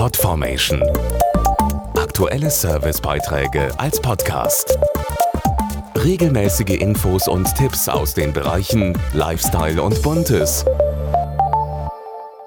Podformation. Aktuelle Servicebeiträge als Podcast. Regelmäßige Infos und Tipps aus den Bereichen Lifestyle und Buntes.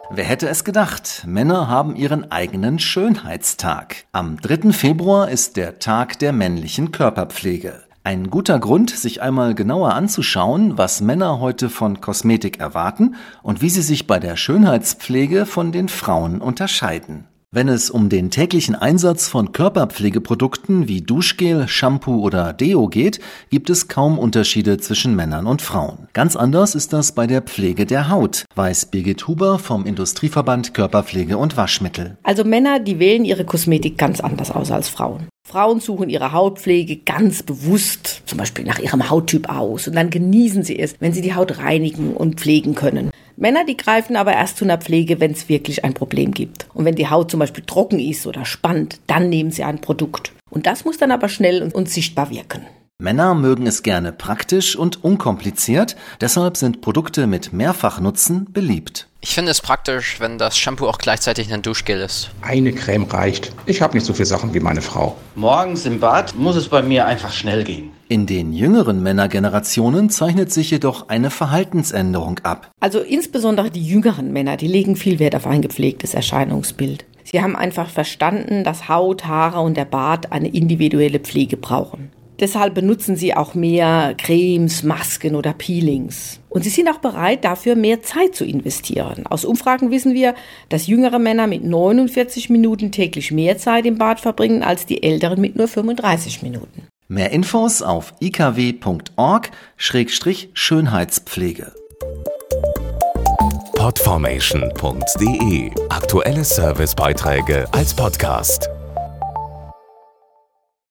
Wer hätte es gedacht? Männer haben ihren eigenen Schönheitstag. Am 3. Februar ist der Tag der männlichen Körperpflege. Ein guter Grund, sich einmal genauer anzuschauen, was Männer heute von Kosmetik erwarten und wie sie sich bei der Schönheitspflege von den Frauen unterscheiden. Wenn es um den täglichen Einsatz von Körperpflegeprodukten wie Duschgel, Shampoo oder Deo geht, gibt es kaum Unterschiede zwischen Männern und Frauen. Ganz anders ist das bei der Pflege der Haut, weiß Birgit Huber vom Industrieverband Körperpflege und Waschmittel. Also Männer, die wählen ihre Kosmetik ganz anders aus als Frauen. Frauen suchen ihre Hautpflege ganz bewusst, zum Beispiel nach ihrem Hauttyp aus, und dann genießen sie es, wenn sie die Haut reinigen und pflegen können. Männer, die greifen aber erst zu einer Pflege, wenn es wirklich ein Problem gibt. Und wenn die Haut zum Beispiel trocken ist oder spannt, dann nehmen sie ein Produkt. Und das muss dann aber schnell und sichtbar wirken. Männer mögen es gerne praktisch und unkompliziert, deshalb sind Produkte mit Mehrfachnutzen beliebt. Ich finde es praktisch, wenn das Shampoo auch gleichzeitig ein Duschgel ist. Eine Creme reicht. Ich habe nicht so viele Sachen wie meine Frau. Morgens im Bad muss es bei mir einfach schnell gehen. In den jüngeren Männergenerationen zeichnet sich jedoch eine Verhaltensänderung ab. Also insbesondere die jüngeren Männer, die legen viel Wert auf ein gepflegtes Erscheinungsbild. Sie haben einfach verstanden, dass Haut, Haare und der Bart eine individuelle Pflege brauchen. Deshalb benutzen sie auch mehr Cremes, Masken oder Peelings. Und sie sind auch bereit, dafür mehr Zeit zu investieren. Aus Umfragen wissen wir, dass jüngere Männer mit 49 Minuten täglich mehr Zeit im Bad verbringen als die älteren mit nur 35 Minuten. Mehr Infos auf ikw.org-schönheitspflege. Podformation.de Aktuelle Servicebeiträge als Podcast.